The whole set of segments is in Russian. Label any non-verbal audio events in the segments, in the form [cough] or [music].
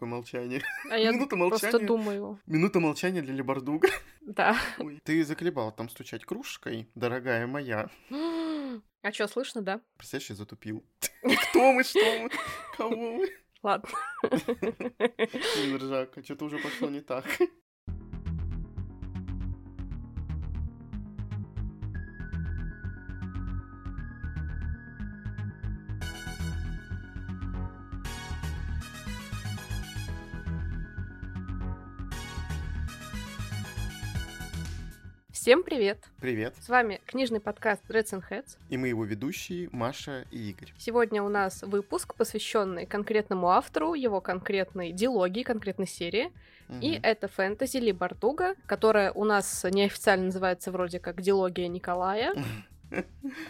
такое молчание. А я Минута просто молчания. думаю. Минута молчания для Лебардуга. Да. Ой, ты заколебал там стучать кружкой, дорогая моя. [gasps] А что, слышно, да? Представляешь, я затупил. [laughs] Кто мы, что мы, кого мы? Ладно. [laughs] Блин, ржака, что-то уже пошло не так. Всем привет! Привет. С вами книжный подкаст Reds and Heads. И мы его ведущие Маша и Игорь. Сегодня у нас выпуск, посвященный конкретному автору, его конкретной дилогии, конкретной серии. И Мгм. это фэнтези Ли Бартуга, которая у нас неофициально называется вроде как дилогия Николая. [laughs]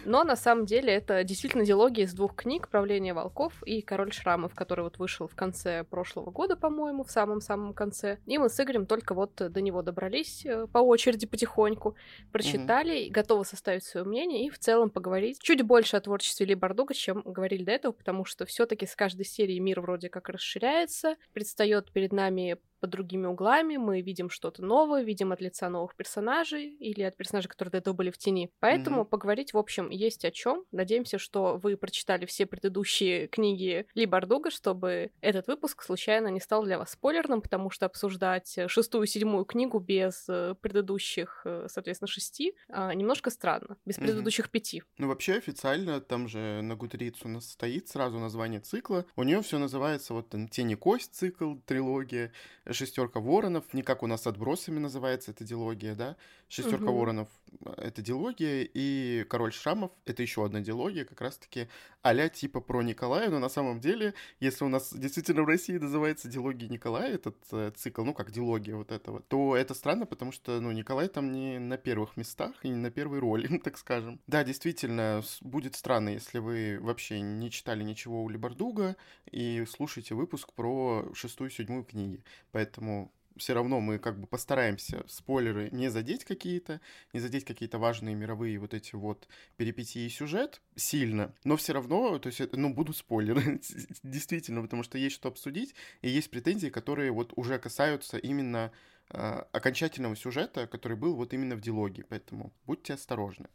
Но на самом деле это действительно дилогия из двух книг «Правление волков» и «Король шрамов», который вот вышел в конце прошлого года, по-моему, в самом-самом конце. И мы с Игорем только вот до него добрались э, по очереди потихоньку, прочитали, и готовы составить свое мнение и в целом поговорить чуть больше о творчестве Ли Бардуга, чем говорили до этого, потому что все таки с каждой серии мир вроде как расширяется, предстает перед нами под другими углами, мы видим что-то новое, видим от лица новых персонажей или от персонажей, которые до этого были в тени. Поэтому Мгм. поговорить, в общем, есть о чем. Надеемся, что вы прочитали все предыдущие книги Ли Бардуга, чтобы этот выпуск случайно не стал для вас спойлерным, потому что обсуждать шестую и седьмую книгу без э, предыдущих, э, соответственно, шести а, немножко странно. Без Мгм. предыдущих пяти. Ну, вообще, официально, там же на Гудриц у нас стоит сразу название цикла. У нее все называется вот там Тени кость цикл, трилогия, Шестерка воронов, не как у нас отбросами называется эта дилогия, да? Шестерка Мгм. воронов — это дилогия, и Король шрамов — это еще одна дилогия, как раз-таки а типа про Николая, но на самом деле, если у нас действительно в России называется дилогия Николая, этот э, цикл, ну, как дилогия вот этого, то это странно, потому что, ну, Николай там не на первых местах и не на первой роли, [laughs] так скажем. Да, действительно, будет странно, если вы вообще не читали ничего у Либардуга и слушаете выпуск про шестую и седьмую книги. Поэтому все равно мы как бы постараемся спойлеры не задеть какие-то, не задеть какие-то важные мировые вот эти вот перипетии и сюжет сильно, но все равно, то есть, ну, будут спойлеры, [laughs] действительно, потому что есть что обсудить, и есть претензии, которые вот уже касаются именно э, окончательного сюжета, который был вот именно в дилогии, поэтому будьте осторожны.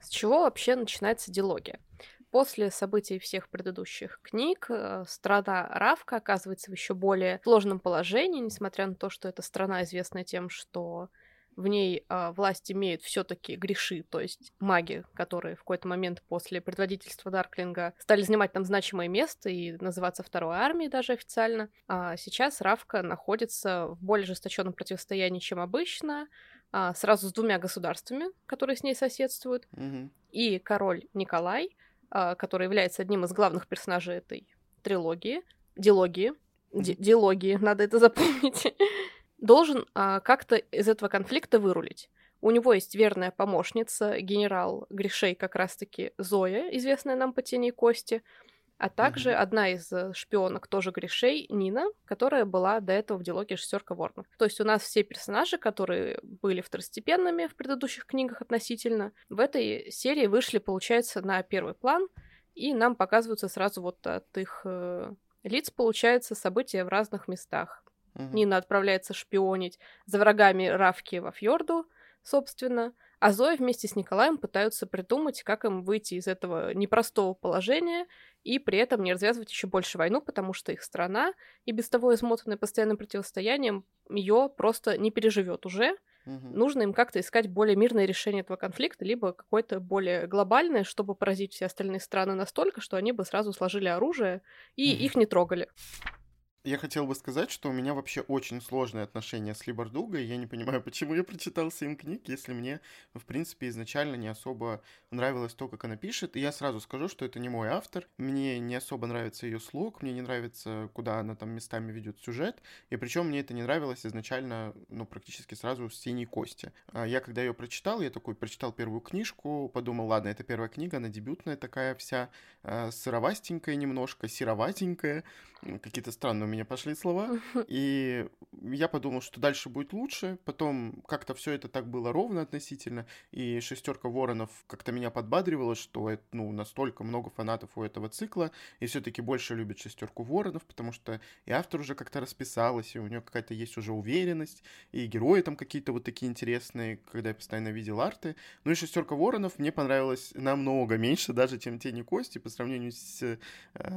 С чего вообще начинается дилогия? После событий всех предыдущих книг э, страна Равка оказывается в еще более сложном положении, несмотря на то, что эта страна известна тем, что в ней а, власть имеют все-таки греши, то есть маги, которые в какой-то момент после предводительства Дарклинга стали занимать там значимое место и называться второй армией даже официально. А сейчас Равка находится в более жесточенном противостоянии, чем обычно, а, сразу с двумя государствами, которые с ней соседствуют Мгм. и король Николай, который является одним из главных персонажей этой трилогии, дилогии, ди- дилогии, [laughs] надо это запомнить, [laughs] должен а, как-то из этого конфликта вырулить. У него есть верная помощница, генерал Гришей, как раз-таки Зоя, известная нам по тени и кости, а также Мгм. одна из э, шпионок тоже Гришей, Нина, которая была до этого в дилогии «Шестерка Ворнов». То есть у нас все персонажи, которые были второстепенными в предыдущих книгах относительно, в этой серии вышли, получается, на первый план, и нам показываются сразу вот от их э, лиц, получается, события в разных местах. Мгм. Нина отправляется шпионить за врагами Равки во Фьорду, собственно, а Зоя вместе с Николаем пытаются придумать, как им выйти из этого непростого положения и при этом не развязывать еще больше войну, потому что их страна, и без того измотанная постоянным противостоянием, ее просто не переживет уже. Мгм. Нужно им как-то искать более мирное решение этого конфликта, либо какое-то более глобальное, чтобы поразить все остальные страны настолько, что они бы сразу сложили оружие и Мгм. их не трогали. Я хотел бы сказать, что у меня вообще очень сложные отношения с Либардугой. Я не понимаю, [laughs] почему я прочитал семь книг, если мне, в принципе, изначально не особо нравилось то, как она пишет. И я сразу скажу, что это не мой автор. Мне не особо нравится ее слог, мне не нравится, куда она там местами ведет сюжет. И причем мне это не нравилось изначально, ну, практически сразу с «Синей кости». А Я, когда ее прочитал, я такой прочитал первую книжку, подумал, ладно, это первая книга, она дебютная такая вся, э, сыровастенькая немножко, сероватенькая, какие-то странные меня пошли слова. И я подумал, что дальше будет лучше. Потом как-то все это так было ровно относительно. И шестерка воронов как-то меня подбадривала, что это, ну, настолько много фанатов у этого цикла. И все-таки больше любят шестерку воронов, потому что и автор уже как-то расписалась, и у нее какая-то есть уже уверенность, и герои там какие-то вот такие интересные, когда я постоянно видел арты. Ну и шестерка воронов мне понравилась намного меньше даже, чем Тени Кости по сравнению с э,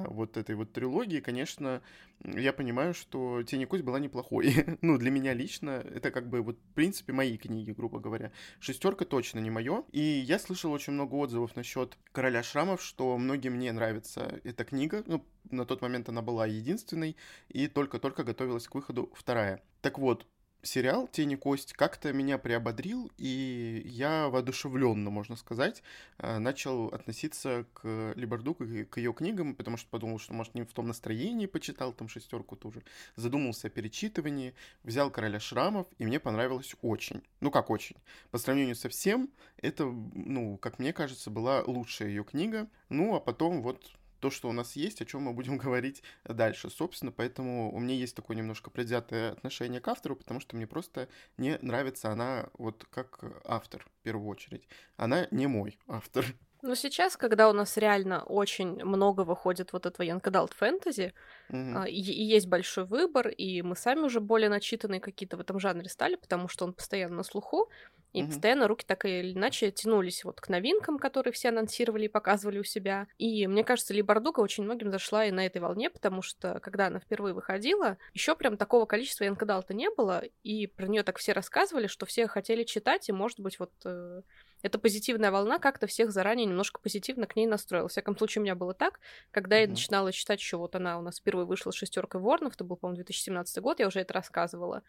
вот этой вот трилогией. Конечно, я понимаю, что Тени Кость была неплохой. [laughs] ну, для меня лично, это как бы вот, в принципе, мои книги, грубо говоря. Шестерка точно не мое. И я слышал очень много отзывов насчет Короля Шрамов, что многим не нравится эта книга. Ну, на тот момент она была единственной, и только-только готовилась к выходу вторая. Так вот, сериал «Тени кость» как-то меня приободрил, и я воодушевленно, можно сказать, э, начал относиться к Либердук и к ее книгам, потому что подумал, что, может, не в том настроении почитал, там шестерку тоже. Задумался о перечитывании, взял «Короля шрамов», и мне понравилось очень. Ну, как очень. По сравнению со всем, это, ну, как мне кажется, была лучшая ее книга. Ну, а потом вот то, что у нас есть, о чем мы будем [laughs] говорить дальше. Собственно, поэтому у меня есть такое немножко предвзятое отношение к автору, потому что мне просто не нравится она вот как автор в первую очередь. Она не мой автор. Но сейчас, когда у нас реально очень много выходит вот этого Adult фэнтези, и, и есть большой выбор, и мы сами уже более начитанные какие-то в этом жанре стали, потому что он постоянно на слуху, и mm-hmm. постоянно руки так или иначе тянулись вот к новинкам, которые все анонсировали и показывали у себя. И мне кажется, Ли Бардуга очень многим зашла и на этой волне, потому что когда она впервые выходила, еще прям такого количества Янкадалта не было, и про нее так все рассказывали, что все хотели читать, и, может быть, вот э, эта позитивная волна как-то всех заранее немножко позитивно к ней настроила. В всяком случае, у меня было так, когда mm-hmm. я начинала читать еще, вот она у нас впервые вышла шестеркой Ворнов, это был, по-моему, 2017 год, я уже это рассказывала.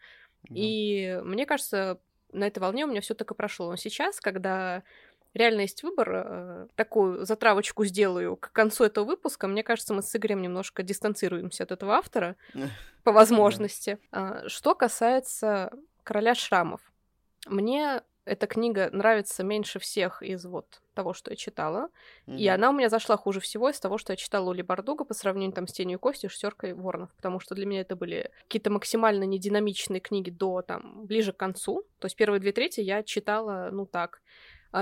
Mm-hmm. И мне кажется, на этой волне у меня все так и прошло. Но сейчас, когда реально есть выбор, э, такую затравочку сделаю к концу этого выпуска, мне кажется, мы с Игорем немножко дистанцируемся от этого автора [laughs] по возможности. А, что касается «Короля шрамов», мне эта книга нравится меньше всех из вот того, что я читала. Mm-hmm. И она у меня зашла хуже всего из того, что я читала Ули Бардуга по сравнению там с Тенью и Костью, Шестеркой Воронов. Потому что для меня это были какие-то максимально нединамичные книги до там ближе к концу. То есть первые две трети я читала, ну так,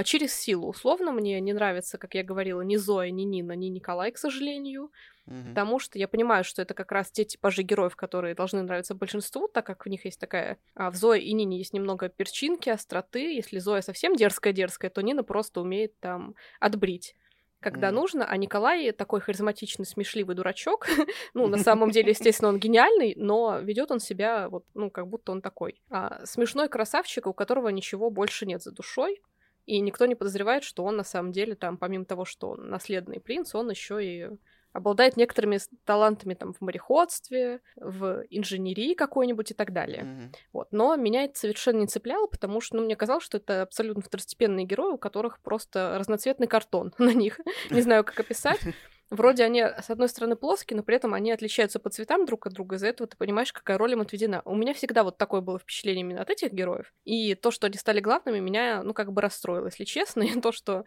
через силу. Условно мне не нравится, как я говорила, ни Зоя, ни Нина, ни Николай, к сожалению. Mm-hmm. Потому что я понимаю, что это как раз те типажи героев, которые должны нравиться большинству, так как в них есть такая... А в Зое и Нине есть немного перчинки, остроты. Если Зоя совсем дерзкая-дерзкая, то Нина просто умеет там отбрить когда mm. нужно, а Николай такой харизматичный, смешливый дурачок. [laughs] ну, на самом деле, естественно, он гениальный, но ведет он себя вот, ну, как будто он такой. А, смешной красавчик, у которого ничего больше нет за душой. И никто не подозревает, что он на самом деле там, помимо того, что он наследный принц, он еще и обладает некоторыми талантами там в мореходстве, в инженерии какой-нибудь и так далее. Mm-hmm. Вот. Но меня это совершенно не цепляло, потому что ну, мне казалось, что это абсолютно второстепенные герои, у которых просто разноцветный картон [laughs] на них. Не знаю, как описать. Вроде они, с одной стороны, плоские, но при этом они отличаются по цветам друг от друга, из-за этого ты понимаешь, какая роль им отведена. У меня всегда вот такое было впечатление именно от этих героев. И то, что они стали главными, меня, ну, как бы расстроило, если честно. [laughs] И то, что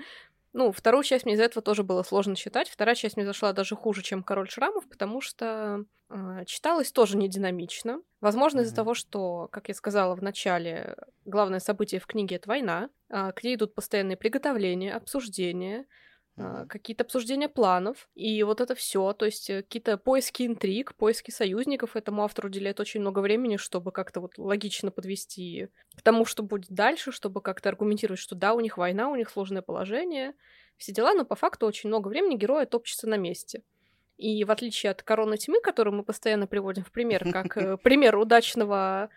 ну, вторую часть мне из-за этого тоже было сложно читать. Вторая часть мне зашла даже хуже, чем «Король шрамов», потому что э, читалась тоже не динамично. Возможно, mm-hmm. из-за того, что, как я сказала в начале, главное событие в книге — это война, э, к ней идут постоянные приготовления, обсуждения, какие-то обсуждения планов, и вот это все, то есть э, какие-то поиски интриг, поиски союзников. Этому автору уделяет очень много времени, чтобы как-то вот логично подвести к тому, что будет дальше, чтобы как-то аргументировать, что да, у них война, у них сложное положение, все дела, но по факту очень много времени героя топчется на месте. И в отличие от короны тьмы, которую мы постоянно приводим в пример, как [laughs] э, пример удачного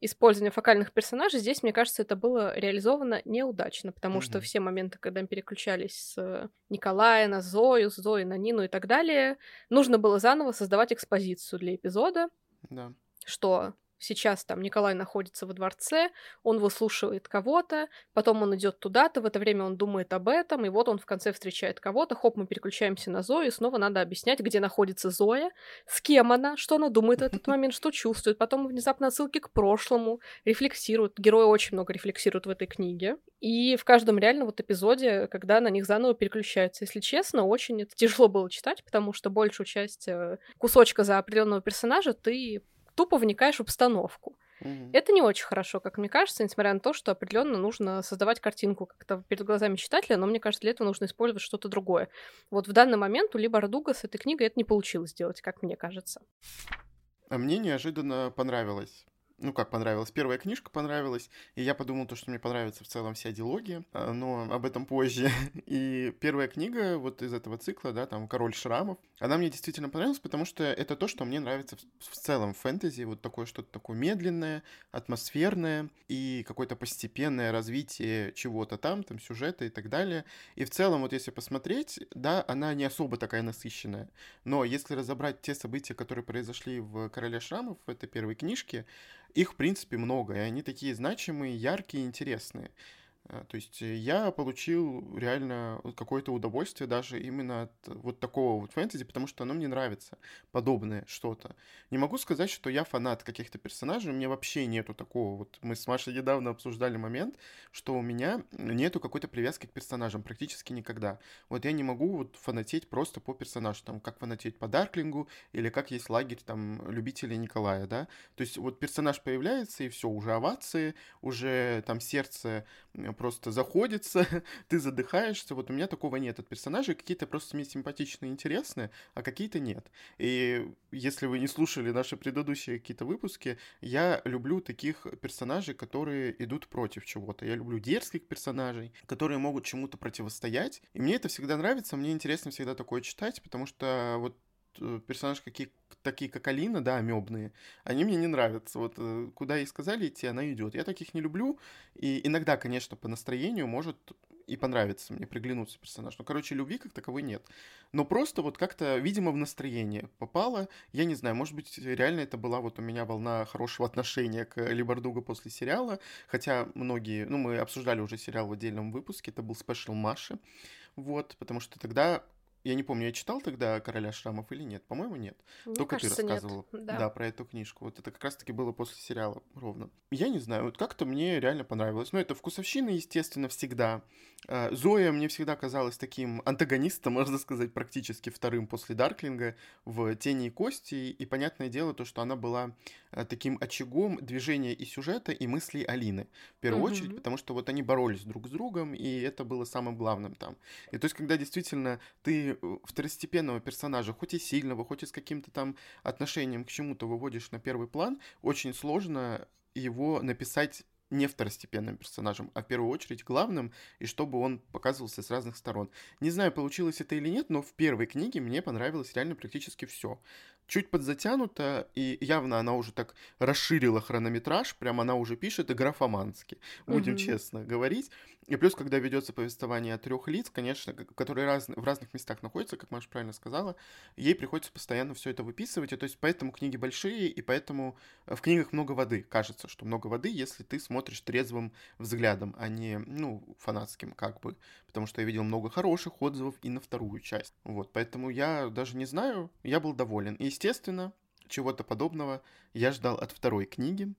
использование фокальных персонажей, здесь, мне кажется, это было реализовано неудачно, потому mm-hmm. что все моменты, когда мы переключались с Николая на Зою, с Зоей на Нину и так далее, нужно было заново создавать экспозицию для эпизода, да. что Сейчас там Николай находится во дворце, он выслушивает кого-то, потом он идет туда-то, в это время он думает об этом, и вот он в конце встречает кого-то, хоп, мы переключаемся на Зою, и снова надо объяснять, где находится Зоя, с кем она, что она думает в этот [laughs] момент, что чувствует, потом внезапно отсылки к прошлому, рефлексируют, герои очень много рефлексируют в этой книге, и в каждом реально вот эпизоде, когда на них заново переключаются. Если честно, очень это тяжело было читать, потому что большую часть э, кусочка за определенного персонажа ты тупо вникаешь в обстановку. Mm-hmm. Это не очень хорошо, как мне кажется, несмотря на то, что определенно нужно создавать картинку как-то перед глазами читателя, но мне кажется, для этого нужно использовать что-то другое. Вот в данный момент у Либо Радуга с этой книгой это не получилось сделать, как мне кажется. А мне неожиданно понравилось ну как понравилась, первая книжка понравилась, и я подумал, то, что мне понравится в целом вся диалогия, а, но об этом позже. [laughs] И первая книга вот из этого цикла, да, там «Король шрамов», она мне действительно понравилась, потому что это то, что мне нравится в, в целом в фэнтези, вот такое что-то такое медленное, атмосферное и какое-то постепенное развитие чего-то там, там сюжета и так далее. И в целом, вот если посмотреть, да, она не особо такая насыщенная, но если разобрать те события, которые произошли в «Короле шрамов», в этой первой книжке, их, в принципе, много, и они такие значимые, яркие, интересные. Э, то есть э, я получил реально какое-то удовольствие даже именно от вот такого вот фэнтези, потому что оно мне нравится, подобное что-то. Не могу сказать, что я фанат каких-то персонажей, у меня вообще нету такого. Вот мы с Машей недавно обсуждали момент, что у меня нету какой-то привязки к персонажам практически никогда. Вот я не могу вот фанатеть просто по персонажу, там, как фанатеть по Дарклингу, или как есть лагерь там любителей Николая, да. То есть вот персонаж появляется, и все, уже овации, уже там сердце просто заходится, [laughs] ты задыхаешься. Вот у меня такого нет от персонажей. Какие-то просто мне симпатичные, интересные, а какие-то нет. И если вы не слушали наши предыдущие какие-то выпуски, я люблю таких персонажей, которые идут против чего-то. Я люблю дерзких персонажей, которые могут чему-то противостоять. И мне это всегда нравится, мне интересно всегда такое читать, потому что вот персонажи какие, такие, как Алина, да, амебные, они мне не нравятся. Вот э, куда ей сказали идти, она идет. Я таких не люблю. И иногда, конечно, по настроению может и понравится мне, приглянуться персонаж. Но, короче, любви как таковой нет. Но просто вот как-то, видимо, в настроение попало. Я не знаю, может быть, реально это была вот у меня волна хорошего [laughs] отношения к Либардуга после сериала. Хотя многие, ну, мы обсуждали уже сериал в отдельном выпуске, это был спешл Маши. Вот, потому что тогда я не помню, я читал тогда «Короля шрамов» или нет? По-моему, нет. Мне Только кажется, ты рассказывал. Да. да, про эту книжку. Вот это как раз-таки было после сериала ровно. Я не знаю, вот как-то мне реально понравилось. Ну, это вкусовщина, естественно, всегда. А, Зоя мне всегда казалась таким антагонистом, [laughs] можно сказать, практически вторым после Дарклинга в «Тени и кости». И понятное дело то, что она была а, таким очагом движения и сюжета, и мыслей Алины. В первую угу. очередь, потому что вот они боролись друг с другом, и это было самым главным там. И то есть, когда действительно ты второстепенного персонажа, хоть и сильного, хоть и с каким-то там отношением к чему-то выводишь на первый план, очень сложно его написать не второстепенным персонажем, а в первую очередь главным, и чтобы он показывался с разных сторон. Не знаю, получилось это или нет, но в первой книге мне понравилось реально практически все чуть подзатянута, и явно она уже так расширила хронометраж, прям она уже пишет и графомански, будем mm-hmm. честно говорить. И плюс, когда ведется повествование от трех лиц, конечно, которые раз, в разных местах находятся, как Маша правильно сказала, ей приходится постоянно все это выписывать, и то есть поэтому книги большие, и поэтому в книгах много воды. Кажется, что много воды, если ты смотришь трезвым взглядом, а не, ну, фанатским как бы, потому что я видел много хороших отзывов и на вторую часть. Вот, поэтому я даже не знаю, я был доволен. И Естественно, чего-то подобного я ждал от второй книги.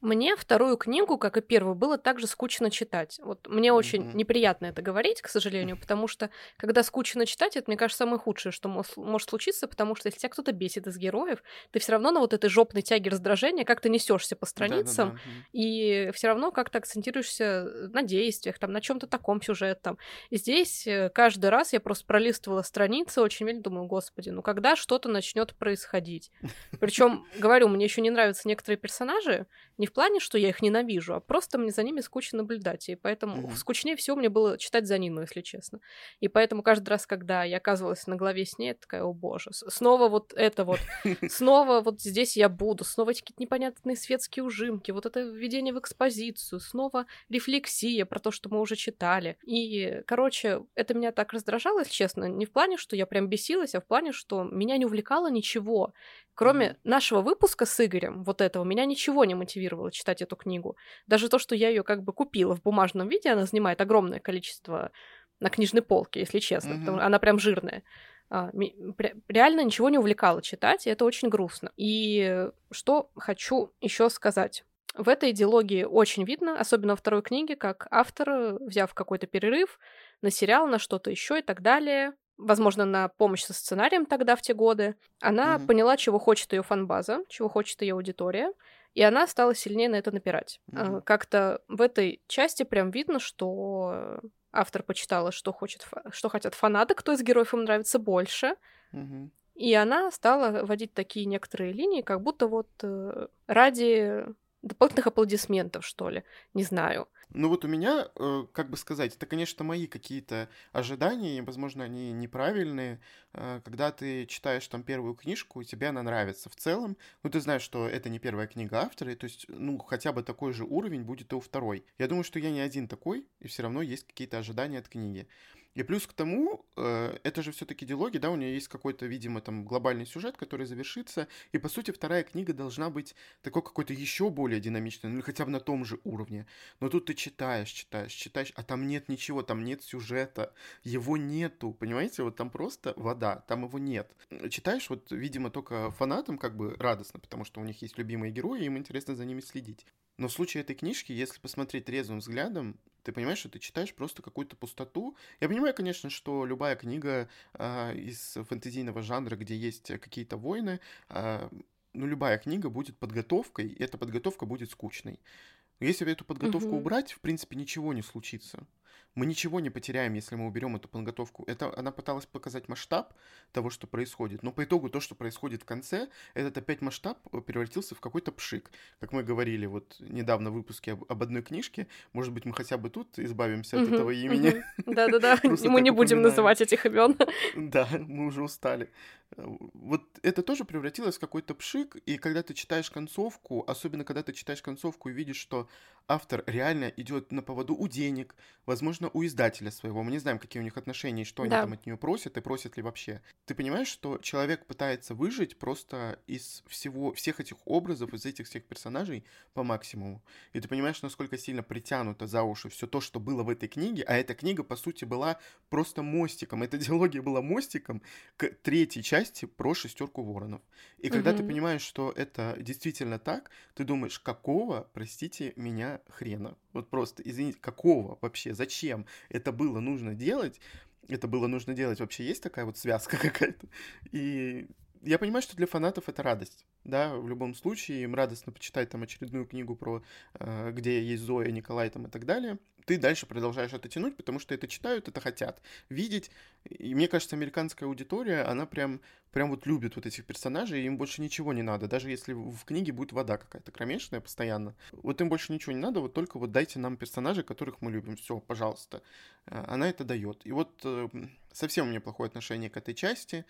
Мне вторую книгу, как и первую, было также скучно читать. Вот мне очень mm-hmm. неприятно это говорить, к сожалению, потому что когда скучно читать, это, мне кажется, самое худшее, что может случиться, потому что если тебя кто-то бесит из героев, ты все равно на вот этой жопной тяге раздражения как-то несешься по страницам, Да-да-да. и все равно как-то акцентируешься на действиях, там, на чем-то таком сюжетом. И здесь э, каждый раз я просто пролистывала страницы, очень медленно думаю, господи, ну когда что-то начнет происходить? Причем, говорю, мне еще не нравятся некоторые персонажи, не в плане, что я их ненавижу, а просто мне за ними скучно наблюдать. И поэтому mm-hmm. скучнее всего мне было читать за Нину, если честно. И поэтому каждый раз, когда я оказывалась на главе с ней, я такая, о боже, снова вот это вот, [laughs] снова вот здесь я буду, снова эти какие-то непонятные светские ужимки, вот это введение в экспозицию, снова рефлексия про то, что мы уже читали. И, короче, это меня так раздражало, если честно, не в плане, что я прям бесилась, а в плане, что меня не увлекало ничего. Кроме нашего выпуска с Игорем, вот этого, меня ничего не мотивировало читать эту книгу. Даже то, что я ее как бы купила в бумажном виде, она занимает огромное количество на книжной полке, если честно. Mm-hmm. Она прям жирная. А, реально ничего не увлекало читать, и это очень грустно. И что хочу еще сказать. В этой идеологии очень видно, особенно во второй книге, как автор, взяв какой-то перерыв на сериал, на что-то еще и так далее, возможно, на помощь со сценарием тогда, в те годы, она mm-hmm. поняла, чего хочет ее фанбаза, чего хочет ее аудитория, и она стала сильнее на это напирать. Мгм. Как-то в этой части прям видно, что автор почитала, что, хочет, что хотят фанаты, кто из героев им нравится больше, Мгм. и она стала вводить такие некоторые линии, как будто вот э, ради дополнительных аплодисментов, что ли, не знаю. Ну вот у меня, э, как бы сказать, это, конечно, мои какие-то ожидания, и, возможно, они неправильные. Э, Когда ты читаешь там первую книжку, тебе она нравится в целом, ну ты знаешь, что это не первая книга автора, и то есть, ну, хотя бы такой же уровень будет и у второй. Я думаю, что я не один такой, и все равно есть какие-то ожидания от книги. И плюс к тому, э, это же все-таки диалоги, да, у нее есть какой-то, видимо, там глобальный сюжет, который завершится, и по сути вторая книга должна быть такой какой-то еще более динамичной, ну или хотя бы на том же уровне. Но тут ты читаешь, читаешь, читаешь, а там нет ничего, там нет сюжета, его нету, понимаете, вот там просто вода, там его нет. Читаешь, вот, видимо, только фанатам как бы радостно, потому что у них есть любимые герои, им интересно за ними следить. Но в случае этой книжки, если посмотреть трезвым взглядом, ты понимаешь, что ты читаешь просто какую-то пустоту. Я понимаю, конечно, что любая книга а, из фэнтезийного жанра, где есть какие-то войны, а, ну, любая книга будет подготовкой, и эта подготовка будет скучной. Но если эту подготовку Мгм. убрать, в принципе, ничего не случится. Мы ничего не потеряем, если мы уберем эту подготовку. Это она пыталась показать масштаб того, что происходит. Но по итогу то, что происходит в конце, этот опять масштаб э, превратился в какой-то пшик. Как мы говорили вот недавно в выпуске об, об одной книжке, может быть, мы хотя бы тут избавимся от этого имени. Да-да-да, [laughs] мы не будем называть этих имен. [laughs] Да, мы уже устали. Э, Вот это тоже превратилось в какой-то пшик, и когда ты читаешь концовку, особенно когда ты читаешь концовку и видишь, что автор реально идет на поводу у денег, возможно, у издателя своего. Мы не знаем, какие у них отношения, и что они Да. там от нее просят, и просят ли вообще. Ты понимаешь, что человек пытается выжить просто из всего, всех этих образов, из этих всех персонажей по максимуму. И ты понимаешь, насколько сильно притянуто за уши все то, что было в этой книге, а эта книга, по сути, была просто мостиком. [laughs] Эта диалогия была мостиком к третьей части про шестерку воронов. И когда ты Мгм. понимаешь, что это действительно так, ты думаешь, какого, простите меня, хрена? Вот просто, извините, какого вообще? Зачем это было нужно делать? Это было нужно делать. Вообще есть такая вот связка [laughs] какая-то? И я понимаю, что для фанатов это радость. Да, в любом случае, им радостно почитать там очередную книгу про э, где есть Зоя, Николай там и так далее. Ты дальше продолжаешь это тянуть, потому что это читают, это хотят видеть. И мне кажется, американская аудитория, она прям, прям вот любит вот этих персонажей, им больше ничего не надо. Даже если в в книге будет вода какая-то кромешная постоянно. Вот им больше ничего не надо, вот только вот дайте нам персонажей, которых мы любим. Все, пожалуйста. Э, Она это дает. И вот э, совсем у меня плохое отношение к этой части.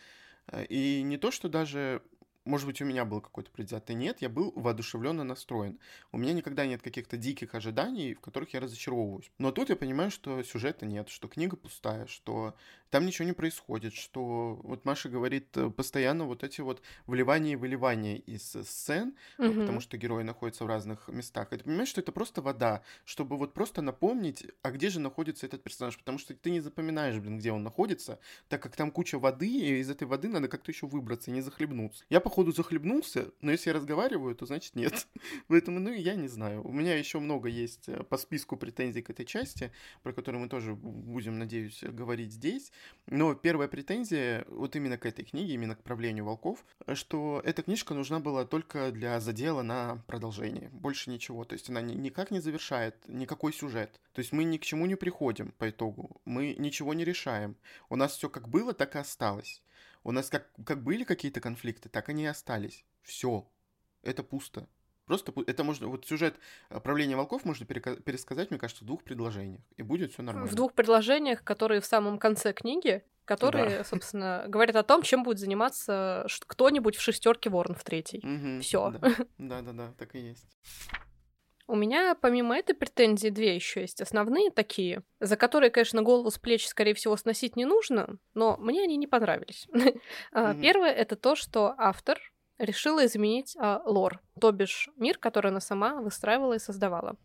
Э, И не то, что даже может быть, у меня был какой-то предвзятый нет, я был воодушевленно настроен. У меня никогда нет каких-то диких ожиданий, в которых я разочаровываюсь. Но тут я понимаю, что сюжета нет, что книга пустая, что там ничего не происходит, что вот Маша говорит э, постоянно вот эти вот вливания и выливания из э, сцен, э, потому что герои находятся в разных местах. И ты понимаешь, что это просто вода, чтобы вот просто напомнить, а где же находится этот персонаж, потому что ты не запоминаешь, блин, где он находится, так как там куча воды, и из этой воды надо как-то еще выбраться и не захлебнуться. Я, походу, захлебнулся, но если я разговариваю, то значит нет. [laughs] Поэтому, ну, я не знаю. У меня еще много есть э, по списку претензий к этой части, про которые мы тоже будем, надеюсь, говорить здесь. Но первая претензия вот именно к этой книге, именно к правлению волков, что эта книжка нужна была только для задела на продолжение. Больше ничего. То есть она ни- никак не завершает никакой сюжет. То есть мы ни к чему не приходим по итогу. Мы ничего не решаем. У нас все как было, так и осталось. У нас как, как были какие-то конфликты, так они и остались. Все. Это пусто. Просто это можно, вот сюжет э, правления волков можно пересказать, мне кажется, в двух предложениях, и будет все нормально. В двух предложениях, которые в самом конце книги, которые, собственно, говорят о том, чем будет заниматься кто-нибудь в шестерке ворон в третьей. Мгм, Всё. Да, да, да, да, так и есть. У меня помимо этой претензии две еще есть основные такие, за которые, конечно, голову с плеч, скорее всего, сносить не нужно, но мне они не понравились. [laughs] А. Первое это то, что автор решила изменить а, лор, то бишь мир, который она сама выстраивала и создавала.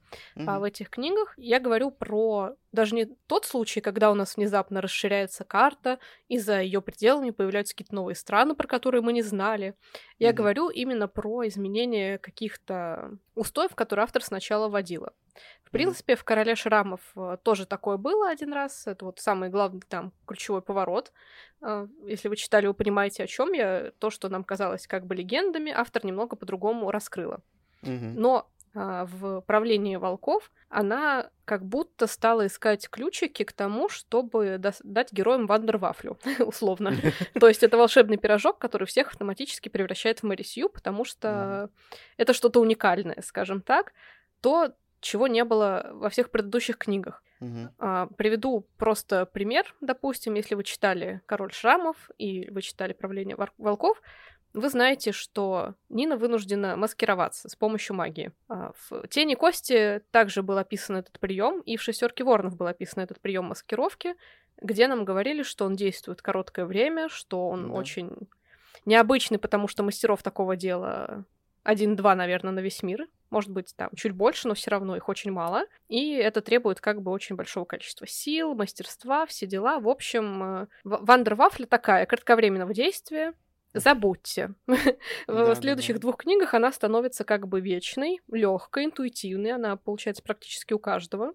А Мгм. в этих книгах я говорю про даже не тот случай, когда у нас внезапно расширяется карта, и за ее пределами появляются какие-то новые страны, про которые мы не знали. Я Мгм. говорю именно про изменение каких-то устоев, которые автор сначала вводила. В принципе, в «Короле шрамов» э, тоже такое было один раз. Это вот самый главный там ключевой поворот. Э, Если вы читали, вы понимаете, о чем я. То, что нам казалось как бы легендами, автор немного по-другому раскрыла. Но а, в правлении волков она как будто стала искать ключики к тому, чтобы дать героям вандервафлю, [laughs] условно. [laughs] То есть это волшебный пирожок, который всех автоматически превращает в Мэри Сью, потому что это что-то уникальное, скажем так. То, чего не было во всех предыдущих книгах. Угу. А, приведу просто пример. Допустим, если вы читали Король Шрамов и вы читали Правление волков, вы знаете, что Нина вынуждена маскироваться с помощью магии. А, в Тени Кости также был описан этот прием, и в Шестерке Воронов был описан этот прием маскировки, где нам говорили, что он действует короткое время, что он да. очень необычный, потому что мастеров такого дела один-два, наверное, на весь мир. Может быть, там чуть больше, но все равно их очень мало. И это требует как бы очень большого количества сил, мастерства, все дела. В общем, э, Вандервафля такая, кратковременного действия, забудьте. [laughs] В следующих двух книгах она становится как бы вечной, легкой, интуитивной. Она получается практически у каждого,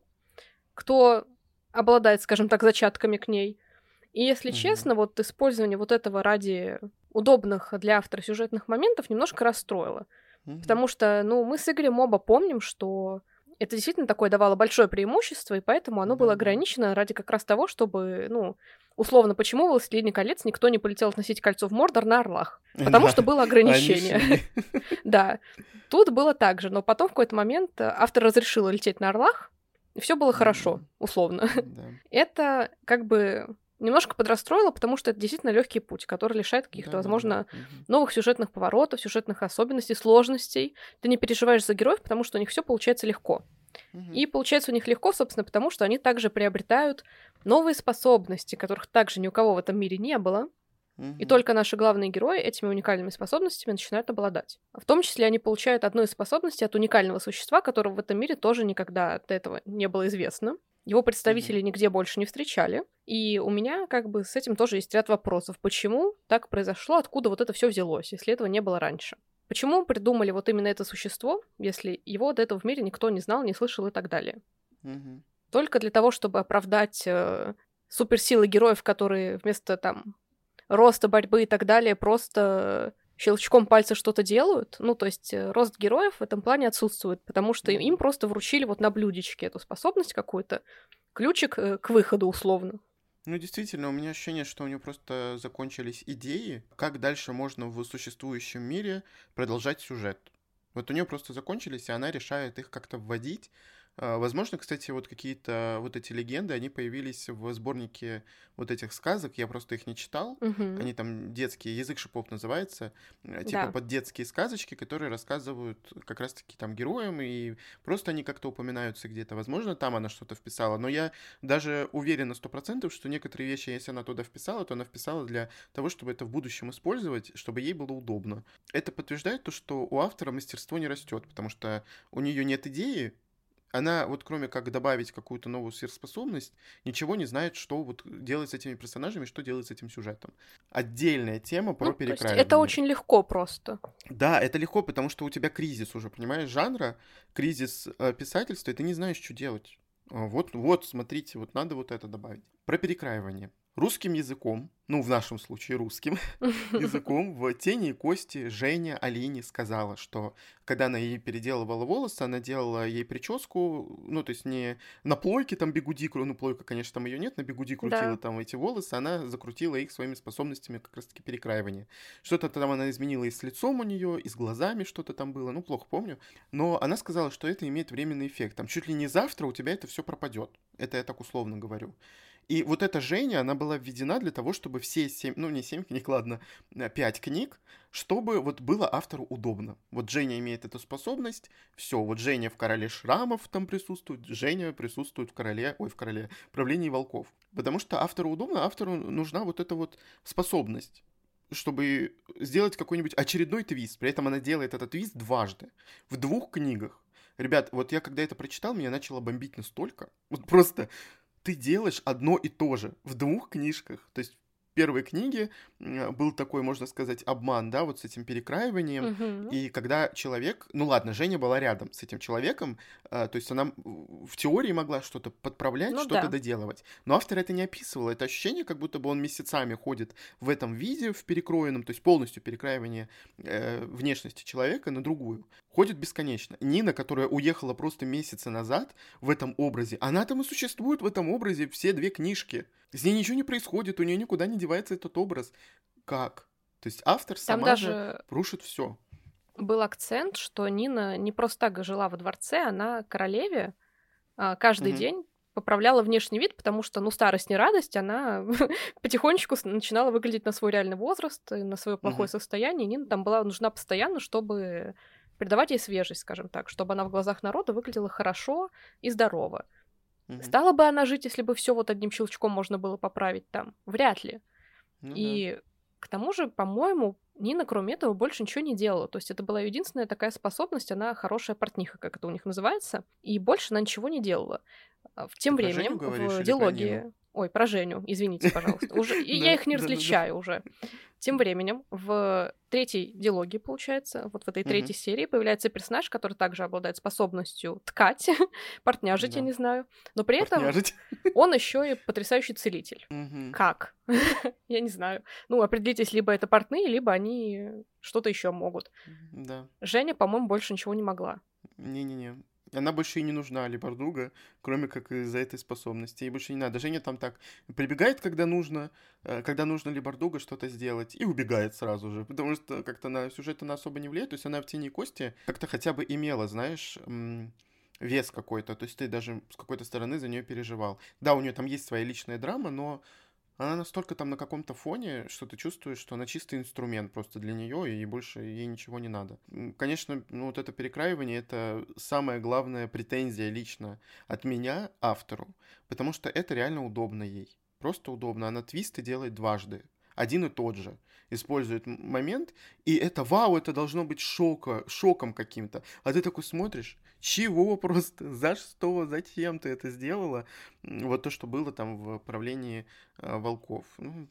кто обладает, скажем так, зачатками к ней. И если честно, вот использование вот этого ради удобных для автора сюжетных моментов немножко расстроило. Mm-hmm. Потому что, ну, мы с Игорем оба помним, что это действительно такое давало большое преимущество, и поэтому оно mm-hmm. было ограничено ради как раз того, чтобы, ну, условно, почему в «Властелине колец» никто не полетел относить кольцо в Мордор на Орлах? Потому что было ограничение. [laughs] Да. Тут было так же, но потом в какой-то момент автор разрешил лететь на Орлах, и все было хорошо, условно. [laughs] Это как бы немножко подрастроила, потому что это действительно легкий путь, который лишает каких-то, да, возможно, да, да. новых сюжетных поворотов, сюжетных особенностей, сложностей. Ты не переживаешь за героев, потому что у них все получается легко. Угу. И получается у них легко, собственно, потому что они также приобретают новые способности, которых также ни у кого в этом мире не было. И только наши главные герои этими уникальными способностями начинают обладать. В том числе они получают одну из способностей от уникального существа, которого в этом мире тоже никогда до этого не было известно. Его представители mm-hmm. нигде больше не встречали. И у меня как бы с этим тоже есть ряд вопросов. Почему так произошло? Откуда вот это все взялось, если этого не было раньше? Почему придумали вот именно это существо, если его до этого в мире никто не знал, не слышал и так далее? Mm-hmm. Только для того, чтобы оправдать э, суперсилы героев, которые вместо там роста, борьбы и так далее просто щелчком пальца что-то делают. Ну, то есть э, рост героев в этом плане отсутствует, потому что им просто вручили вот на блюдечке эту способность какую-то, ключик э, к выходу условно. Ну, действительно, у меня ощущение, что у нее просто закончились идеи, как дальше можно в существующем мире продолжать сюжет. Вот у нее просто закончились, и она решает их как-то вводить, возможно, кстати, вот какие-то вот эти легенды, они появились в сборнике вот этих сказок, я просто их не читал, угу. они там детские, язык шипов называется, э, типа да. под детские сказочки, которые рассказывают как раз-таки там героям, и просто они как-то упоминаются где-то. Возможно, там она что-то вписала, но я даже уверен на сто процентов, что некоторые вещи, если она туда вписала, то она вписала для того, чтобы это в будущем использовать, чтобы ей было удобно. Это подтверждает то, что у автора мастерство не растет, потому что у нее нет идеи, она вот кроме как добавить какую-то новую сверхспособность, ничего не знает, что вот делать с этими персонажами, что делать с этим сюжетом. Отдельная тема про ну, перекраивание. Это очень легко просто. Да, это легко, потому что у тебя кризис уже, понимаешь, жанра, кризис э, писательства, и ты не знаешь, что делать. А, вот, вот, смотрите, вот надо вот это добавить. Про перекраивание русским языком, ну, в нашем случае русским [laughs] языком, в «Тени и кости» Женя Алине сказала, что когда она ей переделывала волосы, она делала ей прическу, ну, то есть не на плойке там бегуди, ну, плойка, конечно, там ее нет, на бегуди крутила да. там эти волосы, она закрутила их своими способностями как раз-таки перекраивания. Что-то там она изменила и с лицом у нее, и с глазами что-то там было, ну, плохо помню. Но она сказала, что это имеет временный эффект. Там чуть ли не завтра у тебя это все пропадет. Это я так условно говорю. И вот эта Женя, она была введена для того, чтобы все семь, ну не семь книг, ладно, а пять книг, чтобы вот было автору удобно. Вот Женя имеет эту способность, все, вот Женя в «Короле шрамов» там присутствует, Женя присутствует в «Короле», ой, в «Короле», «Правлении волков». Потому что автору удобно, автору нужна вот эта вот способность чтобы сделать какой-нибудь очередной твист. При этом она делает этот твист дважды. В двух книгах. Ребят, вот я когда это прочитал, меня начало бомбить настолько. Вот просто ты делаешь одно и то же в двух книжках. То есть первой книге был такой, можно сказать, обман, да, вот с этим перекраиванием. Мгм. И когда человек, ну ладно, Женя была рядом с этим человеком, а, то есть она в теории могла что-то подправлять, Ну что-то да. доделывать. Но автор это не описывал. Это ощущение, как будто бы он месяцами ходит в этом виде, в перекроенном, то есть полностью перекраивание э, внешности человека на другую. Ходит бесконечно. Нина, которая уехала просто месяцы назад в этом образе, она там и существует в этом образе все две книжки. С ней ничего не происходит, у нее никуда не девается этот образ. Как? То есть автор Там сама же даже рушит все. был акцент, что Нина не просто так жила во дворце, она королеве а, каждый Мгм. день поправляла внешний вид, потому что, ну, старость не радость, она [laughs] потихонечку начинала выглядеть на свой реальный возраст, и на свое плохое Мгм. состояние. Нина там была нужна постоянно, чтобы придавать ей свежесть, скажем так, чтобы она в глазах народа выглядела хорошо и здорово. Мгм. Стала бы она жить, если бы все вот одним щелчком можно было поправить там? Вряд ли. Ну да. И к тому же, по-моему, Нина, кроме этого, больше ничего не делала. То есть это была единственная такая способность, она хорошая портниха, как это у них называется, и больше она ничего не делала. А, В тем Ты про временем в. Нину? Ой, про Женю, извините, пожалуйста. Уже... и Я их не различаю уже. Тем временем в третьей диалогии, получается, вот в этой третьей серии появляется персонаж, который также обладает способностью ткать, [laughs] портняжить, я не знаю, но при этом [laughs] он еще и потрясающий целитель. Как? [laughs] Я не знаю. Ну, определитесь, либо это портные, либо они что-то еще могут. Да. Женя, по-моему, больше ничего не могла. Не-не-не. Она больше и не нужна, Лебардуга, кроме как из-за этой способности. Ей больше не надо. Женя там так прибегает, когда нужно, э, когда нужно Лебардуга что-то сделать, и убегает сразу же, потому что как-то на сюжет она особо не влияет. То есть она в тени кости как-то хотя бы имела, знаешь, вес какой-то. То есть ты даже с какой-то стороны за нее переживал. Да, у нее там есть своя личная драма, но она настолько там на каком-то фоне, что ты чувствуешь, что она чистый инструмент просто для нее, и больше ей ничего не надо. Конечно, ну вот это перекраивание — это самая главная претензия лично от меня автору, потому что это реально удобно ей. Просто удобно. Она твисты делает дважды. Один и тот же. Использует момент, и это вау, это должно быть шока, шоком каким-то. А ты такой смотришь, чего просто, [laughs] за что, зачем ты это сделала? Вот то, что было там в правлении э, волков. Ну,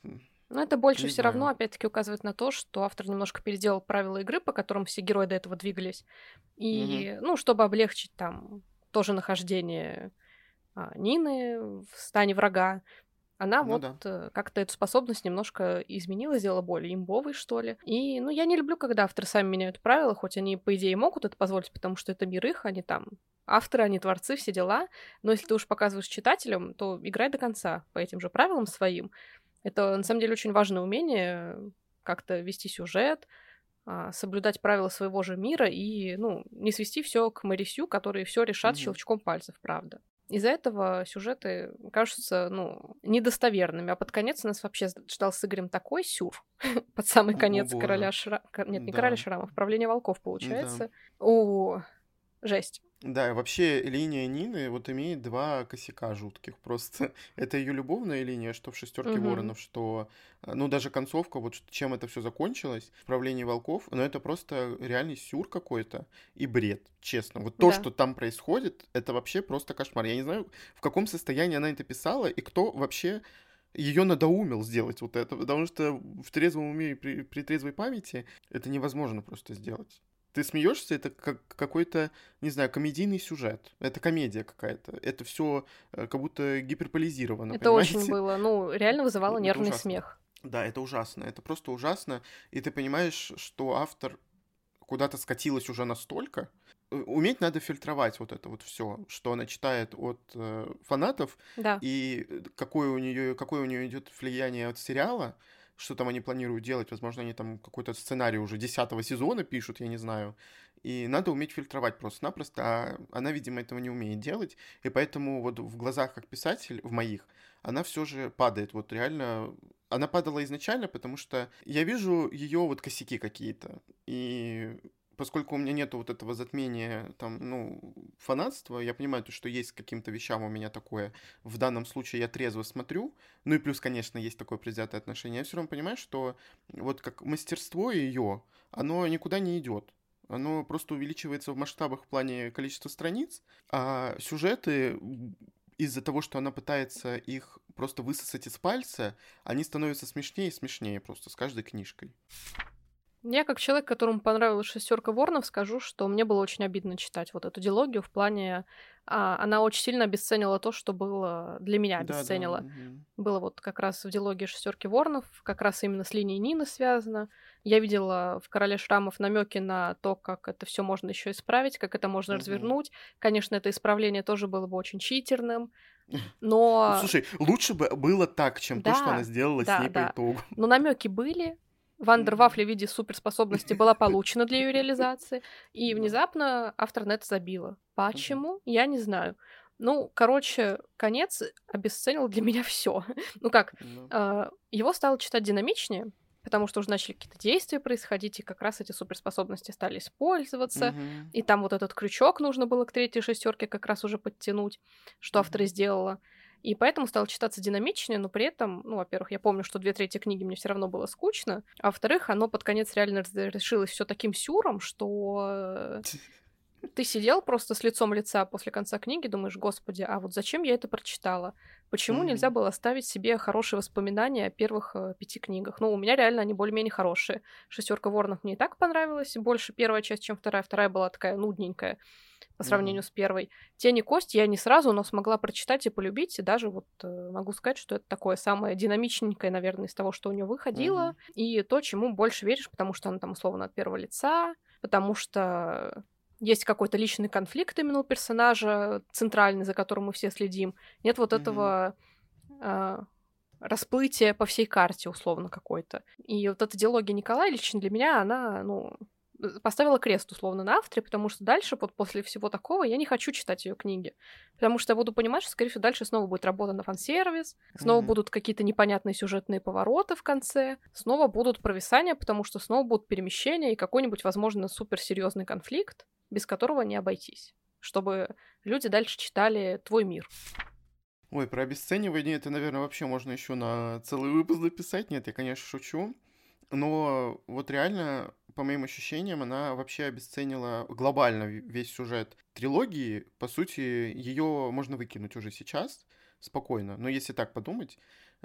Но это больше Не все равно, опять-таки, указывает на то, что автор немножко переделал правила игры, по которым все герои до этого двигались. И, ну, чтобы облегчить там тоже нахождение а, Нины в стане врага, она Ну вот да. э, как-то эту способность немножко изменила, сделала более имбовой, что ли. И, ну, я не люблю, когда авторы сами меняют правила, хоть они, по идее, могут это позволить, потому что это мир их, они там авторы, они творцы, все дела. Но если ты уж показываешь читателям, то играй до конца по этим же правилам своим. Это, на самом деле, очень важное умение как-то вести сюжет, а, соблюдать правила своего же мира и, ну, не свести все к Марисю, которые все решат Мгм. щелчком пальцев, правда. Из-за этого сюжеты кажутся, ну, недостоверными. А под конец нас вообще ждал с Игорем такой сюр. [laughs] под самый О, конец боже. короля Шра... Нет, не Да. короля Шрамов, правление волков, получается. О, жесть. Да, вообще линия Нины вот имеет два косяка жутких. Просто [laughs] это ее любовная линия, что в шестерке Мгм. воронов, что э, ну даже концовка, вот чем это все закончилось в правлении волков, но это просто реальный сюр какой-то и бред, честно. Вот то, Да. что там происходит, это вообще просто кошмар. Я не знаю, в каком состоянии она это писала и кто вообще ее надоумил сделать вот это, потому что в трезвом уме и при, при трезвой памяти это невозможно просто сделать. Ты смеешься, это как какой-то, не знаю, комедийный сюжет. Это комедия какая-то. Это все как будто гиперполизировано. Это очень понимаете? было, ну, реально вызывало Это нервный ужасно. смех. Да, это ужасно. Это просто ужасно. И ты понимаешь, что автор куда-то скатилась уже настолько. Э, Уметь надо фильтровать вот это вот все, что она читает от э, фанатов, Да. и э, какое у нее какое у нее идет влияние от сериала, что там они планируют делать, возможно, они там какой-то сценарий уже десятого сезона пишут, я не знаю. И надо уметь фильтровать просто-напросто, а она, видимо, этого не умеет делать, и поэтому вот в глазах как писатель, в моих, она все же падает, вот реально, она падала изначально, потому что я вижу ее вот косяки какие-то, и поскольку у меня нету вот этого затмения, там, ну, фанатства, я понимаю, то, что есть к каким-то вещам у меня такое. В данном случае я трезво смотрю. Ну и плюс, конечно, есть такое предвзятое отношение. Я все равно понимаю, что вот как мастерство ее, оно никуда не идет. Оно просто увеличивается в масштабах в плане количества страниц, а сюжеты из-за того, что она пытается их просто высосать из пальца, они становятся смешнее и смешнее просто с каждой книжкой. Я, как человек, которому понравилась шестерка Ворнов, скажу, что мне было очень обидно читать вот эту дилогию в плане... А, она очень сильно обесценила то, что было для меня обесценила. Да, да, угу. Было вот как раз в дилогии шестерки Ворнов, как раз именно с линией Нины связано. Я видела в Короле Шрамов намеки на то, как это все можно еще исправить, как это можно угу. развернуть. Конечно, это исправление тоже было бы очень читерным. [laughs] Но... Слушай, лучше бы было так, чем да, то, что она сделала да, с ней да. по итогу. Но намеки были, Вандервафля в виде суперспособности была получена для ее реализации, и внезапно автор нет забила. Почему? Я не знаю. Ну, короче, конец обесценил для меня [laughs] все. ну как, э, его стало читать динамичнее, потому что уже начали какие-то действия происходить, и как раз эти суперспособности стали использоваться, и там вот этот крючок нужно было к третьей шестерке как раз уже подтянуть, что автор и сделала. И поэтому стало читаться динамичнее, но при этом, ну, во-первых, я помню, что две трети книги мне все равно было скучно, а во-вторых, оно под конец реально решилось все таким сюром, что ты сидел просто с лицом лица после конца книги, думаешь, господи, а вот зачем я это прочитала? Почему mm-hmm. нельзя было оставить себе хорошие воспоминания о первых э, пяти книгах? Ну, у меня реально они более-менее хорошие. Шестерка воронов мне и так понравилась, больше первая часть, чем вторая. Вторая была такая нудненькая по сравнению mm-hmm. с первой. Тени кость я не сразу, но смогла прочитать и полюбить, и даже вот э, могу сказать, что это такое самое динамичненькое, наверное, из того, что у нее выходило, mm-hmm. и то, чему больше веришь, потому что она там условно от первого лица, потому что есть какой-то личный конфликт именно у персонажа, центральный, за которым мы все следим. Нет вот mm-hmm. этого э, расплытия по всей карте, условно, какой-то. И вот эта диалогия Николая лично для меня, она, ну, поставила крест условно на авторе, потому что дальше, вот после всего такого, я не хочу читать ее книги. Потому что я буду понимать, что, скорее всего, дальше снова будет работа на фан-сервис, снова mm-hmm. будут какие-то непонятные сюжетные повороты в конце, снова будут провисания, потому что снова будут перемещения и какой-нибудь, возможно, суперсерьезный конфликт, без которого не обойтись, чтобы люди дальше читали твой мир. Ой, про обесценивание это, наверное, вообще можно еще на целый выпуск записать. Нет, я, конечно, шучу. Но вот реально по моим ощущениям, она вообще обесценила глобально весь сюжет трилогии. По сути, ее можно выкинуть уже сейчас спокойно. Но если так подумать,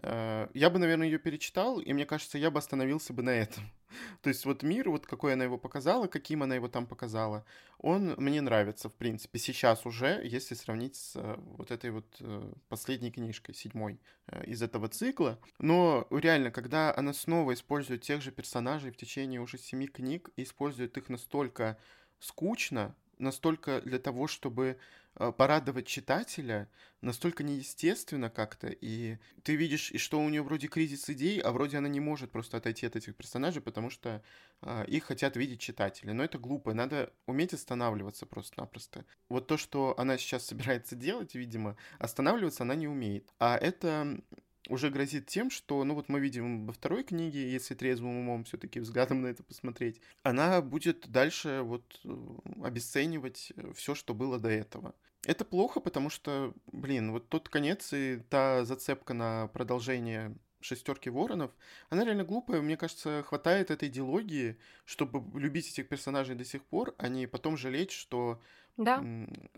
я бы, наверное, ее перечитал, и мне кажется, я бы остановился бы на этом. [laughs] То есть вот мир, вот какой она его показала, каким она его там показала, он мне нравится, в принципе, сейчас уже, если сравнить с э, вот этой вот э, последней книжкой, седьмой из этого цикла. Но реально, когда она снова использует тех же персонажей в течение уже семи книг, и использует их настолько скучно, настолько для того, чтобы э, порадовать читателя, настолько неестественно как-то, и ты видишь, и что у нее вроде кризис идей, а вроде она не может просто отойти от этих персонажей, потому что э, их хотят видеть читатели. Но это глупо, надо уметь останавливаться просто-напросто. Вот то, что она сейчас [laughs] собирается делать, видимо, останавливаться она не умеет. А это уже грозит тем, что, ну вот мы видим во второй книге, если трезвым умом все-таки взглядом на это посмотреть, она будет дальше вот э, обесценивать все, что было до этого. Это плохо, потому что, блин, вот тот конец и та зацепка на продолжение шестерки воронов, она реально глупая. Мне кажется, хватает этой идеологии, чтобы любить этих персонажей до сих пор, а не потом жалеть, что да.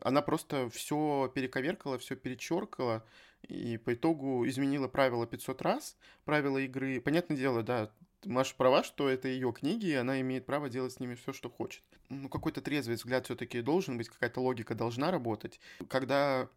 она просто все перековеркала, все перечеркала, и по итогу изменила правила 500 раз, правила игры. Понятное дело, да, Маша права, что это ее книги, и она имеет право делать с ними все, что хочет. Ну, какой-то трезвый взгляд все-таки должен быть, какая-то логика должна работать. Когда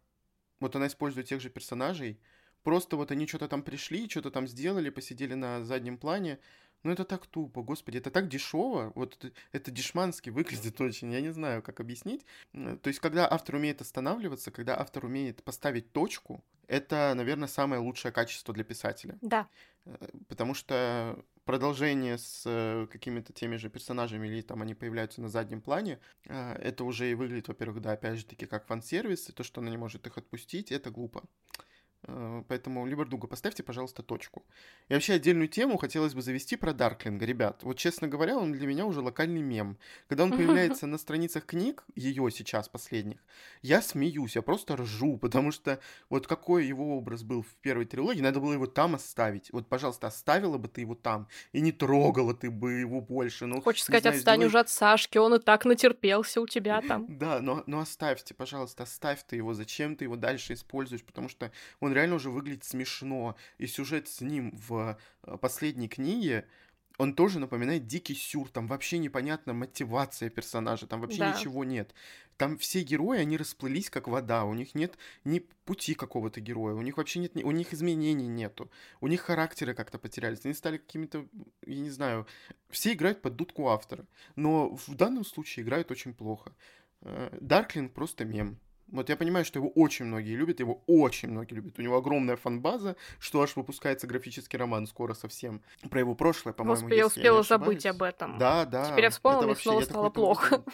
вот она использует тех же персонажей, просто вот они что-то там пришли, что-то там сделали, посидели на заднем плане, ну это так тупо, господи, это так дешево, вот это, это дешмански выглядит [laughs] очень, я не знаю, как объяснить. То есть, когда автор умеет останавливаться, когда автор умеет поставить точку, это, наверное, самое лучшее качество для писателя. Да. Э, потому что продолжение с э, какими-то теми же персонажами, или там они появляются на заднем плане, э, это уже и выглядит, во-первых, да, опять же таки, как фан-сервис, и то, что она не может их отпустить, это глупо. Э, поэтому, Либердуга, поставьте, пожалуйста, точку. И вообще отдельную тему хотелось бы завести про Дарклинга. Ребят, вот честно говоря, он для меня уже локальный мем. Когда он появляется на страницах книг, ее сейчас последних, я смеюсь, я просто ржу, потому что вот какой его образ был в первой трилогии, надо было его там оставить. Вот, пожалуйста, оставила бы ты его там, и не трогала ты бы его больше. Ну, Хочешь сказать, знаю, отстань сделай... уже от Сашки, он и так натерпелся у тебя там. Да, но, но оставьте, пожалуйста, оставь ты его, зачем ты его дальше используешь, потому что он реально уже выглядит смешно. И сюжет с ним в э, последней книге, он тоже напоминает дикий сюр, там вообще непонятна мотивация персонажа, там вообще да. ничего нет. Там все герои, они расплылись как вода, у них нет ни пути какого-то героя, у них вообще нет, у них изменений нету, у них характеры как-то потерялись, они стали какими-то, я не знаю, все играют под дудку автора, но в данном случае играют очень плохо. Э, Дарклинг просто мем. Вот я понимаю, что его очень многие любят, его очень многие любят. У него огромная фан-база, что аж выпускается графический роман скоро совсем. Про его прошлое, по-моему, Господи, я успела забыть об этом. Да, да. Теперь я вспомнила, и снова стало плохо.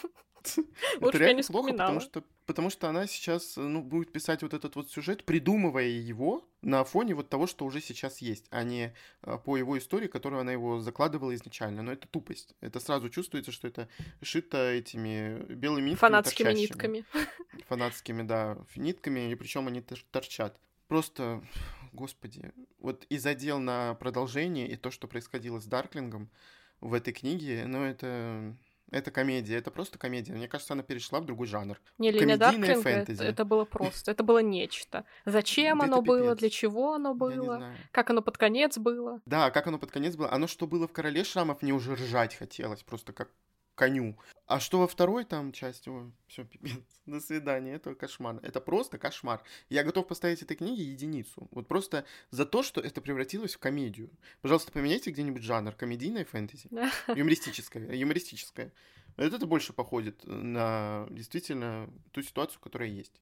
[laughs] Это реально плохо, потому что, потому что она сейчас ну, будет писать вот этот вот сюжет, придумывая его на фоне вот того, что уже сейчас есть, а не а, по его истории, которую она его закладывала изначально. Но это тупость. Это сразу чувствуется, что это шито этими белыми нитками Фанатскими торчащими. нитками. [laughs] Фанатскими, да, нитками, и причем они торчат. Просто, господи, вот и задел на продолжение, и то, что происходило с Дарклингом в этой книге, ну это это комедия, это просто комедия. Мне кажется, она перешла в другой жанр. Не, линия Дарклинга, это, это было просто, это было нечто. Зачем оно было, для чего оно было, как оно под конец было. Да, как оно под конец было. Оно что было в «Короле шрамов», мне уже ржать хотелось, просто как коню. А что во второй там части, ой, все, [laughs] пипец, до свидания, это кошмар. Это просто кошмар. Я готов поставить этой книге единицу. Вот просто за то, что это превратилось в комедию. Пожалуйста, поменяйте где-нибудь жанр. Комедийная фэнтези. Юмористическая. [laughs] Юмористическая. Вот это больше походит на действительно ту ситуацию, которая есть.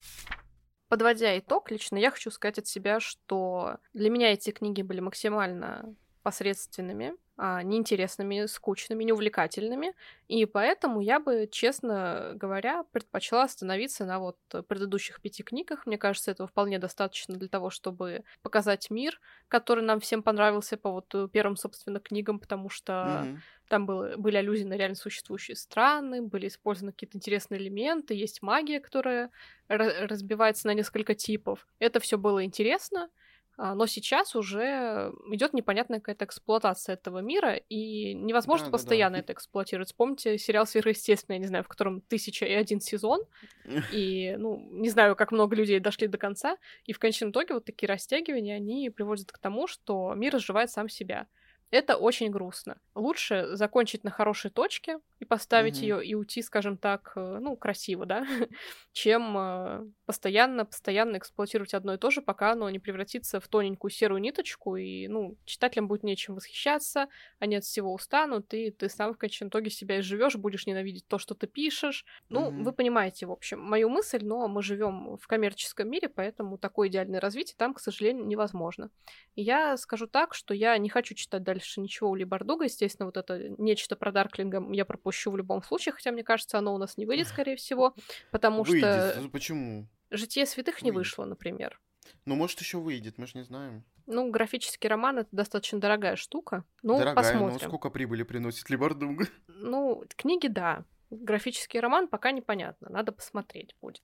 Подводя итог, лично я хочу сказать от себя, что для меня эти книги были максимально посредственными, неинтересными, скучными, неувлекательными. И поэтому я бы, честно говоря, предпочла остановиться на вот предыдущих пяти книгах. Мне кажется, этого вполне достаточно для того, чтобы показать мир, который нам всем понравился по вот первым, собственно, книгам, потому что mm-hmm. там было, были аллюзии на реально существующие страны, были использованы какие-то интересные элементы, есть магия, которая разбивается на несколько типов. Это все было интересно. А, но сейчас уже идет непонятная какая-то эксплуатация этого мира, и невозможно да, постоянно да, да. это эксплуатировать. Вспомните сериал «Сверхъестественное», я не знаю, в котором тысяча и один сезон, [laughs] и, ну, не знаю, как много людей дошли до конца, и в конечном итоге вот такие растягивания, они приводят к тому, что мир разживает сам себя. Это очень грустно. Лучше закончить на хорошей точке и поставить mm-hmm. ее и уйти, скажем так, э, ну, красиво, да, [laughs] чем э, постоянно, постоянно эксплуатировать одно и то же, пока оно не превратится в тоненькую серую ниточку, и, ну, читателям будет нечем восхищаться, они от всего устанут, и ты сам в конечном итоге себя изживешь, будешь ненавидеть то, что ты пишешь. Ну, mm-hmm. вы понимаете, в общем, мою мысль, но мы живем в коммерческом мире, поэтому такое идеальное развитие там, к сожалению, невозможно. И я скажу так, что я не хочу читать дальше ничего у Ли Бардуга, естественно, вот это нечто про Дарклинга я пропущу в любом случае, хотя, мне кажется, оно у нас не выйдет, скорее [laughs] всего, потому выйдет. что... Почему? Житие святых выйдет. не вышло, например. Ну, может, еще выйдет, мы же не знаем. Ну, графический роман это достаточно дорогая штука. Ну, дорогая, посмотрим. но сколько прибыли приносит Либардуга? [laughs] Ну, книги, да. Графический роман пока непонятно, надо посмотреть будет.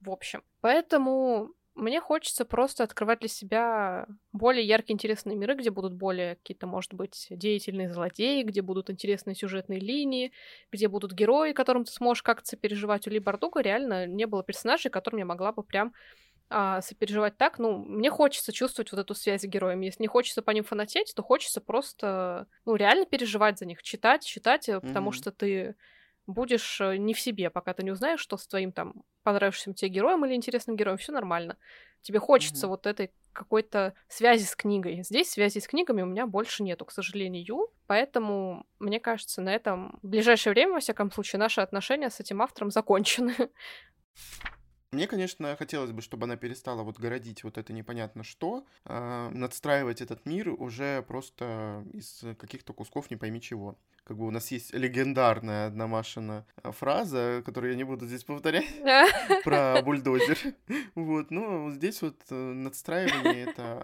В общем, поэтому мне хочется просто открывать для себя более яркие, интересные миры, где будут более какие-то, может быть, деятельные злодеи, где будут интересные сюжетные линии, где будут герои, которым ты сможешь как-то сопереживать. У Ли Бардуга реально не было персонажей, которым я могла бы прям а, сопереживать так. Ну, мне хочется чувствовать вот эту связь с героями. Если не хочется по ним фанатеть, то хочется просто, ну, реально переживать за них, читать, читать, mm-hmm. потому что ты будешь э, не в себе, пока ты не узнаешь, что с твоим там понравившимся тебе героем или интересным героем, все нормально. Тебе хочется mm-hmm. вот этой какой-то связи с книгой. Здесь связи с книгами у меня больше нету, к сожалению. Поэтому, мне кажется, на этом в ближайшее время, во всяком случае, наши отношения с этим автором закончены. [laughs] Мне, конечно, хотелось бы, чтобы она перестала вот городить вот это непонятно что, э, надстраивать этот мир уже просто из каких-то кусков не пойми чего. Как бы у нас есть легендарная одна Машина фраза, которую я не буду здесь повторять, [laughs] про бульдозер. [laughs] Вот, но здесь вот э, надстраивание это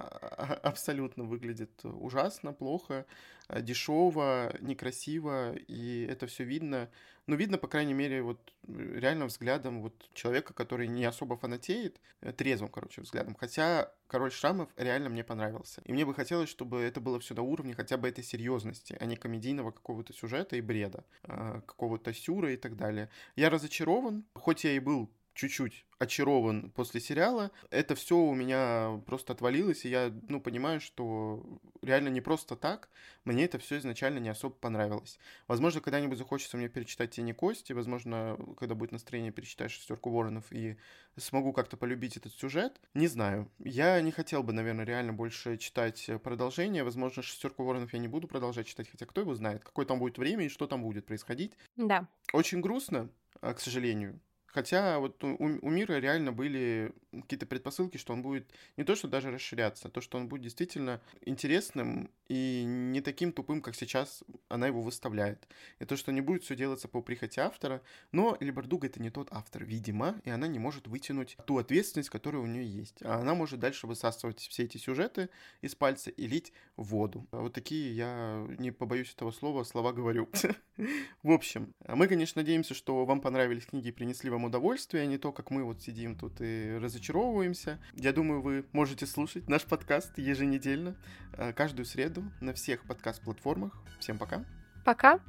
абсолютно выглядит ужасно, плохо, дешево, некрасиво, и это все видно ну, видно, по крайней мере, вот э, реально взглядом вот человека, который не особо фанатеет, э, трезвым, короче, взглядом. Хотя Король Шрамов реально мне понравился. И мне бы хотелось, чтобы это было все на уровне хотя бы этой серьезности, а не комедийного какого-то сюжета и бреда, а, какого-то сюра и так далее. Я разочарован, хоть я и был чуть-чуть очарован после сериала. Это все у меня просто отвалилось, и я, ну, понимаю, что реально не просто так. Мне это все изначально не особо понравилось. Возможно, когда-нибудь захочется мне перечитать «Тени кости», возможно, когда будет настроение, перечитаю «Шестерку воронов» и смогу как-то полюбить этот сюжет. Не знаю. Я не хотел бы, наверное, реально больше читать продолжение. Возможно, «Шестерку воронов» я не буду продолжать читать, хотя кто его знает, какое там будет время и что там будет происходить. Да. Очень грустно, а, к сожалению. Хотя вот у, у мира реально были какие-то предпосылки, что он будет не то, что даже расширяться, а то, что он будет действительно интересным и не таким тупым, как сейчас она его выставляет. И то, что не будет все делаться по прихоти автора, но Либердуга это не тот автор, видимо, и она не может вытянуть ту ответственность, которая у нее есть. А она может дальше высасывать все эти сюжеты из пальца и лить воду. Вот такие я не побоюсь этого слова, слова говорю. [laughs] В общем, мы, конечно, надеемся, что вам понравились книги и принесли вам удовольствие, а не то, как мы вот сидим тут и разочаровываемся. Я думаю, вы можете слушать наш подкаст еженедельно, э, каждую среду на всех подкаст-платформах. Всем пока. Пока.